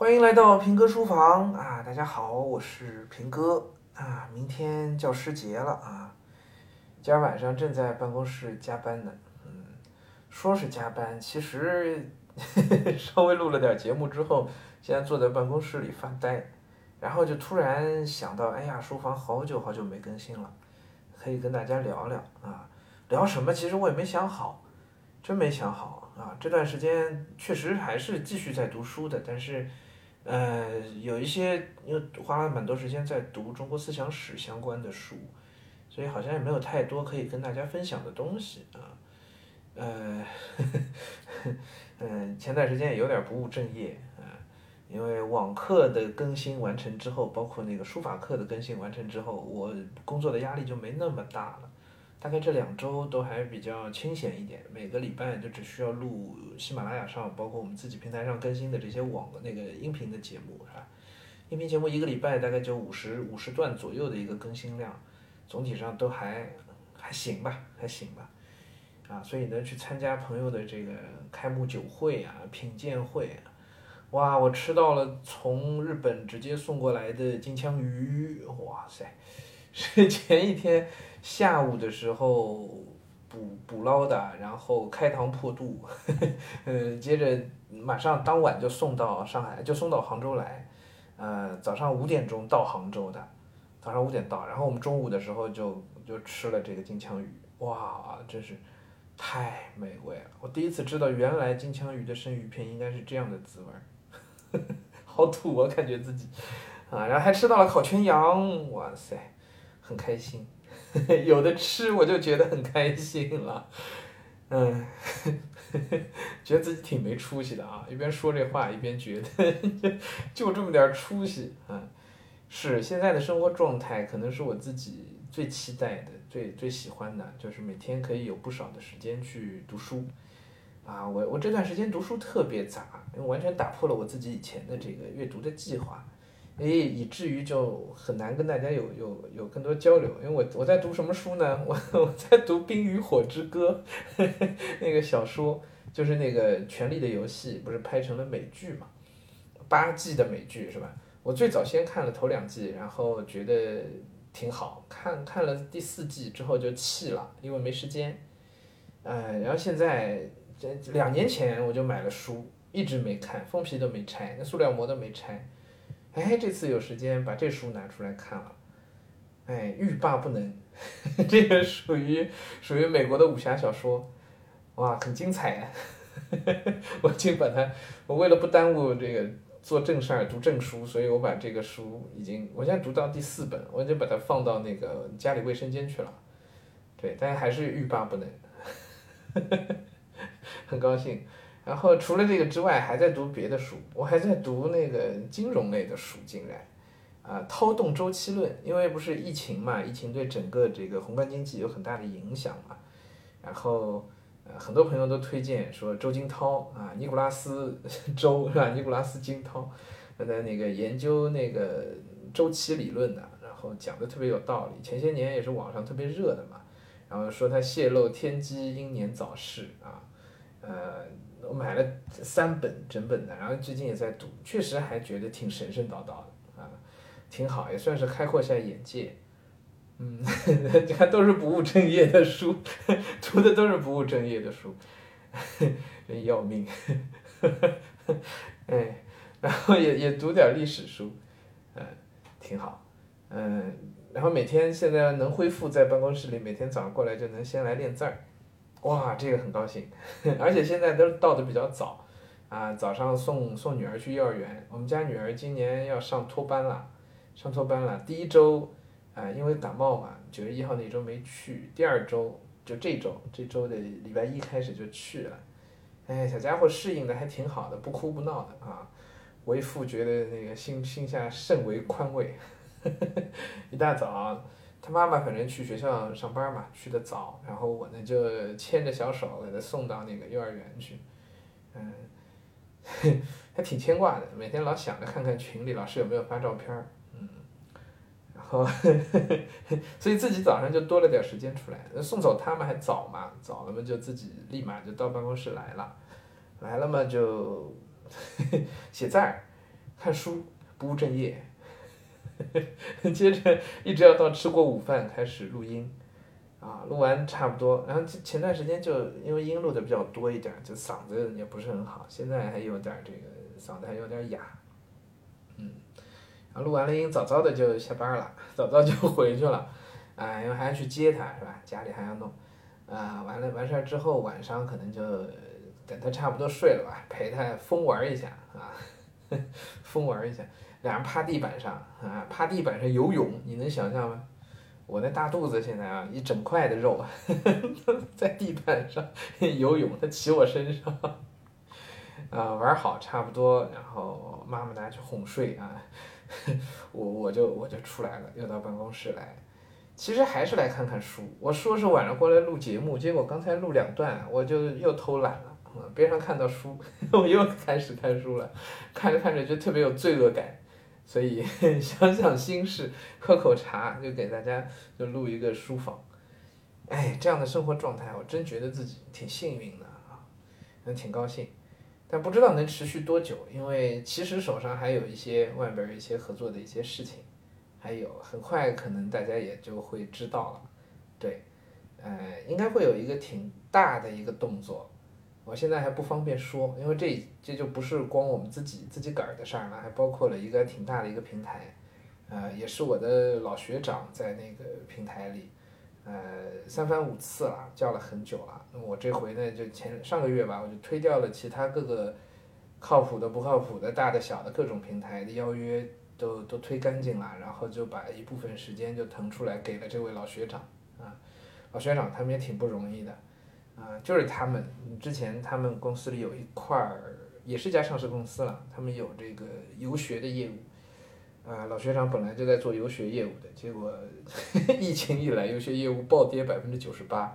欢迎来到平哥书房啊！大家好，我是平哥啊。明天教师节了啊，今儿晚上正在办公室加班呢。嗯，说是加班，其实 稍微录了点节目之后，现在坐在办公室里发呆，然后就突然想到，哎呀，书房好久好久没更新了，可以跟大家聊聊啊。聊什么？其实我也没想好，真没想好啊。这段时间确实还是继续在读书的，但是。呃，有一些因为花了蛮多时间在读中国思想史相关的书，所以好像也没有太多可以跟大家分享的东西啊。呃，嗯，前段时间也有点不务正业啊，因为网课的更新完成之后，包括那个书法课的更新完成之后，我工作的压力就没那么大了。大概这两周都还比较清闲一点，每个礼拜就只需要录喜马拉雅上，包括我们自己平台上更新的这些网的那个音频的节目，是吧？音频节目一个礼拜大概就五十五十段左右的一个更新量，总体上都还还行吧，还行吧，啊，所以呢，去参加朋友的这个开幕酒会啊、品鉴会啊，哇，我吃到了从日本直接送过来的金枪鱼，哇塞，是前一天。下午的时候捕捕捞的，然后开膛破肚，嗯，接着马上当晚就送到上海，就送到杭州来，呃，早上五点钟到杭州的，早上五点到，然后我们中午的时候就就吃了这个金枪鱼，哇，真是太美味了！我第一次知道原来金枪鱼的生鱼片应该是这样的滋味儿，好土啊感觉自己，啊，然后还吃到了烤全羊，哇塞，很开心。有的吃我就觉得很开心了，嗯，觉得自己挺没出息的啊，一边说这话一边觉得 就这么点出息啊，是现在的生活状态可能是我自己最期待的、最最喜欢的，就是每天可以有不少的时间去读书，啊，我我这段时间读书特别杂，因为完全打破了我自己以前的这个阅读的计划。诶，以至于就很难跟大家有有有更多交流，因为我我在读什么书呢？我我在读《冰与火之歌》那个小说，就是那个《权力的游戏》，不是拍成了美剧嘛？八季的美剧是吧？我最早先看了头两季，然后觉得挺好看，看了第四季之后就弃了，因为没时间。呃，然后现在这两年前我就买了书，一直没看，封皮都没拆，那塑料膜都没拆。哎，这次有时间把这书拿出来看了，哎，欲罢不能。这个属于属于美国的武侠小说，哇，很精彩呀！我就把它，我为了不耽误这个做正事儿读正书，所以我把这个书已经，我现在读到第四本，我就把它放到那个家里卫生间去了。对，但还是欲罢不能，很高兴。然后除了这个之外，还在读别的书。我还在读那个金融类的书，竟然，啊，掏动周期论，因为不是疫情嘛，疫情对整个这个宏观经济有很大的影响嘛。然后，呃，很多朋友都推荐说周金涛啊，尼古拉斯周是吧？尼古拉斯金涛，他在那个研究那个周期理论的，然后讲的特别有道理。前些年也是网上特别热的嘛，然后说他泄露天机英年早逝啊，呃。我买了三本整本的，然后最近也在读，确实还觉得挺神神叨叨的啊，挺好，也算是开阔一下眼界。嗯，你 看都是不务正业的书，读的都是不务正业的书，真要命。哎，然后也也读点历史书，嗯，挺好。嗯，然后每天现在能恢复在办公室里，每天早上过来就能先来练字儿。哇，这个很高兴，而且现在都到的比较早，啊，早上送送女儿去幼儿园，我们家女儿今年要上托班了，上托班了，第一周，啊，因为感冒嘛，九月一号那周没去，第二周就这周，这周的礼拜一开始就去了，哎，小家伙适应的还挺好的，不哭不闹的啊，为父觉得那个心心下甚为宽慰，一大早。他妈妈反正去学校上班嘛，去的早，然后我呢就牵着小手给他送到那个幼儿园去，嗯，还挺牵挂的，每天老想着看看群里老师有没有发照片儿，嗯，然后，所以自己早上就多了点时间出来，送走他们还早嘛，早了嘛就自己立马就到办公室来了，来了嘛就 写字儿，看书，不务正业。接着一直要到吃过午饭开始录音，啊，录完差不多，然后前段时间就因为音录的比较多一点，就嗓子也不是很好，现在还有点这个嗓子还有点哑，嗯，然后录完了音，早早的就下班了，早早就回去了，啊，因为还要去接他是吧？家里还要弄，啊，完了完事儿之后晚上可能就等他差不多睡了吧，陪他疯玩一下，疯玩一下。俩人趴地板上啊，趴地板上游泳，你能想象吗？我那大肚子现在啊，一整块的肉，在地板上游泳，他骑我身上，啊，玩好差不多，然后妈妈拿去哄睡啊，我我就我就出来了，又到办公室来，其实还是来看看书。我说是晚上过来录节目，结果刚才录两段，我就又偷懒了，边上看到书，我又开始看书了，看着看着就特别有罪恶感。所以 想想心事，喝口茶，就给大家就录一个书房。哎，这样的生活状态，我真觉得自己挺幸运的啊，嗯，挺高兴。但不知道能持续多久，因为其实手上还有一些外边一些合作的一些事情，还有很快可能大家也就会知道了。对，呃，应该会有一个挺大的一个动作。我现在还不方便说，因为这这就不是光我们自己自己个儿的事儿了，还包括了一个挺大的一个平台，呃，也是我的老学长在那个平台里，呃，三番五次了，叫了很久了。那我这回呢，就前上个月吧，我就推掉了其他各个靠谱的、不靠谱的、大的、小的各种平台的邀约，都都推干净了，然后就把一部分时间就腾出来给了这位老学长啊，老学长他们也挺不容易的。啊，就是他们之前他们公司里有一块儿，也是一家上市公司了，他们有这个游学的业务。啊，老学长本来就在做游学业务的，结果 疫情一来，游学业务暴跌百分之九十八。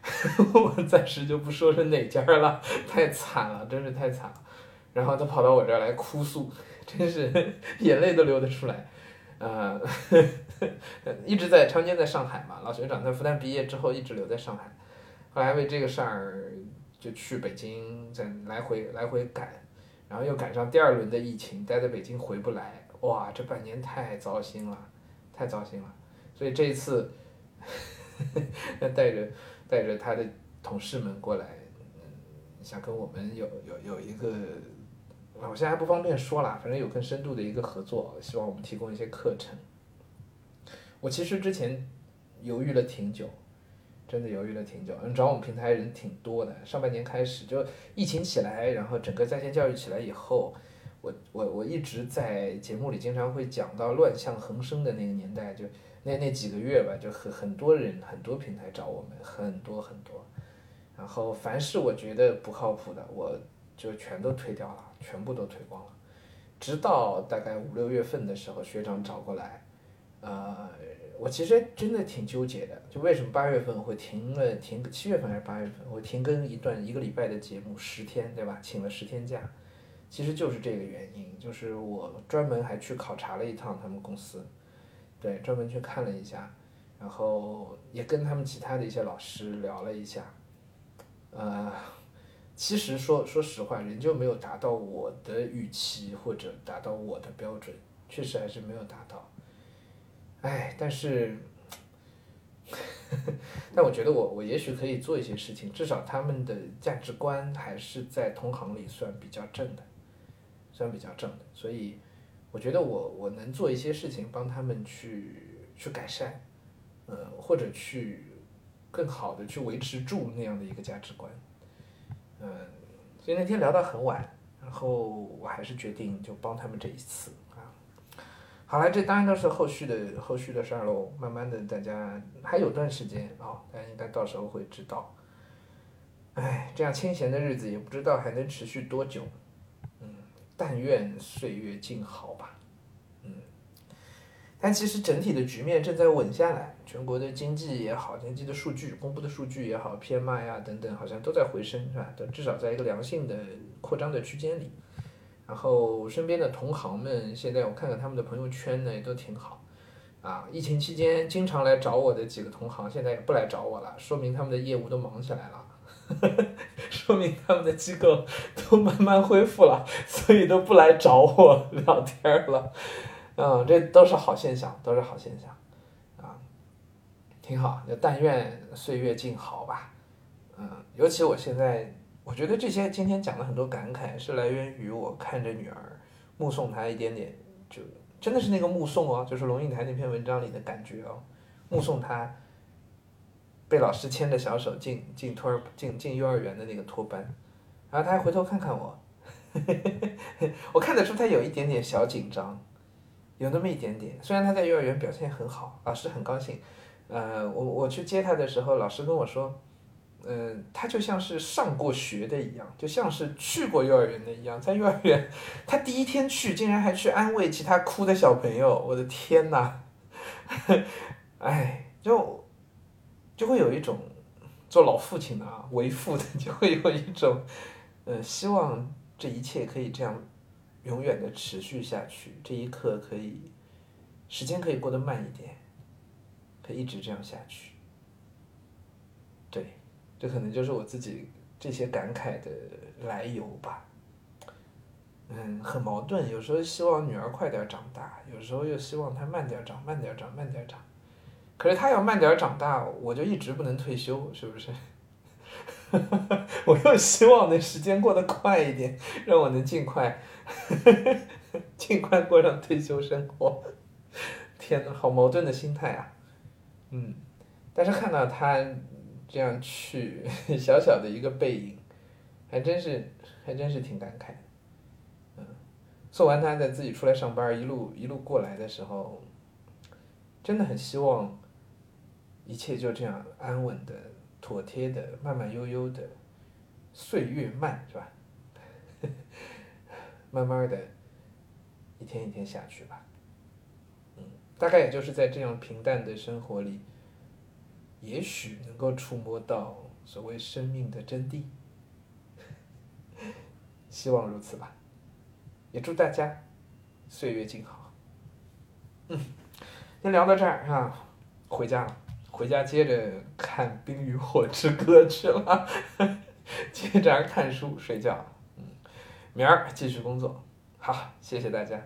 我暂时就不说是哪家了，太惨了，真是太惨了。然后他跑到我这儿来哭诉，真是 眼泪都流得出来。呃，一直在常年在上海嘛，老学长在复旦毕业之后一直留在上海。后来为这个事儿就去北京，再来回来回赶，然后又赶上第二轮的疫情，待在北京回不来，哇，这半年太糟心了，太糟心了。所以这一次，带着带着他的同事们过来，嗯想跟我们有有有一个，我现在还不方便说了，反正有更深度的一个合作，希望我们提供一些课程。我其实之前犹豫了挺久。真的犹豫了挺久，嗯，找我们平台人挺多的。上半年开始就疫情起来，然后整个在线教育起来以后，我我我一直在节目里经常会讲到乱象横生的那个年代，就那那几个月吧，就很很多人很多平台找我们，很多很多。然后凡是我觉得不靠谱的，我就全都推掉了，全部都推光了。直到大概五六月份的时候，学长找过来，呃。我其实真的挺纠结的，就为什么八月份会停了停，七月份还是八月份我停更一段一个礼拜的节目十天，对吧？请了十天假，其实就是这个原因，就是我专门还去考察了一趟他们公司，对，专门去看了一下，然后也跟他们其他的一些老师聊了一下，呃，其实说说实话，仍旧没有达到我的预期或者达到我的标准，确实还是没有达到。哎，但是，但我觉得我我也许可以做一些事情，至少他们的价值观还是在同行里算比较正的，算比较正的，所以我觉得我我能做一些事情帮他们去去改善，呃，或者去更好的去维持住那样的一个价值观，嗯，所以那天聊到很晚，然后我还是决定就帮他们这一次。好了，这当然都是后续的后续的事儿喽。慢慢的，大家还有段时间啊，大家应该到时候会知道。哎，这样清闲的日子也不知道还能持续多久。嗯，但愿岁月静好吧。嗯，但其实整体的局面正在稳下来，全国的经济也好，经济的数据公布的数据也好，PMI 啊等等，好像都在回升，是吧？都至少在一个良性的扩张的区间里。然后身边的同行们，现在我看看他们的朋友圈呢，也都挺好，啊，疫情期间经常来找我的几个同行，现在也不来找我了，说明他们的业务都忙起来了。呵 呵说明他们的机构都慢慢恢复了，所以都不来找我聊天了。嗯，这都是好现象，都是好现象，啊，挺好。就但愿岁月静好吧。嗯，尤其我现在，我觉得这些今天讲的很多感慨，是来源于我看着女儿，目送她一点点，就真的是那个目送哦，就是龙应台那篇文章里的感觉哦，目送她被老师牵着小手进进托儿进进幼儿园的那个托班，然后她还回头看看我，我看得出她有一点点小紧张。有那么一点点，虽然他在幼儿园表现很好，老师很高兴。呃，我我去接他的时候，老师跟我说，嗯，他就像是上过学的一样，就像是去过幼儿园的一样。在幼儿园，他第一天去，竟然还去安慰其他哭的小朋友，我的天呐，哎，就就会有一种做老父亲的啊，为父的就会有一种，呃，希望这一切可以这样。永远的持续下去，这一刻可以，时间可以过得慢一点，可以一直这样下去。这可能就是我自己这些感慨的来由吧。嗯，很矛盾，有时候希望女儿快点长大，有时候又希望她慢点长，慢点长，慢点长。可是她要慢点长大，我就一直不能退休，是不是？我又希望那时间过得快一点，让我能尽快，尽快过上退休生活。天呐，好矛盾的心态啊！嗯，但是看到他这样去，小小的一个背影，还真是，还真是挺感慨。嗯，送完他再自己出来上班，一路一路过来的时候，真的很希望一切就这样安稳的。妥帖的，慢慢悠悠的，岁月慢是吧？慢慢的，一天一天下去吧。嗯，大概也就是在这样平淡的生活里，也许能够触摸到所谓生命的真谛。希望如此吧。也祝大家岁月静好。嗯，先聊到这儿啊，回家了。回家接着看《冰与火之歌》去了，接着看书睡觉，嗯，明儿继续工作，好，谢谢大家。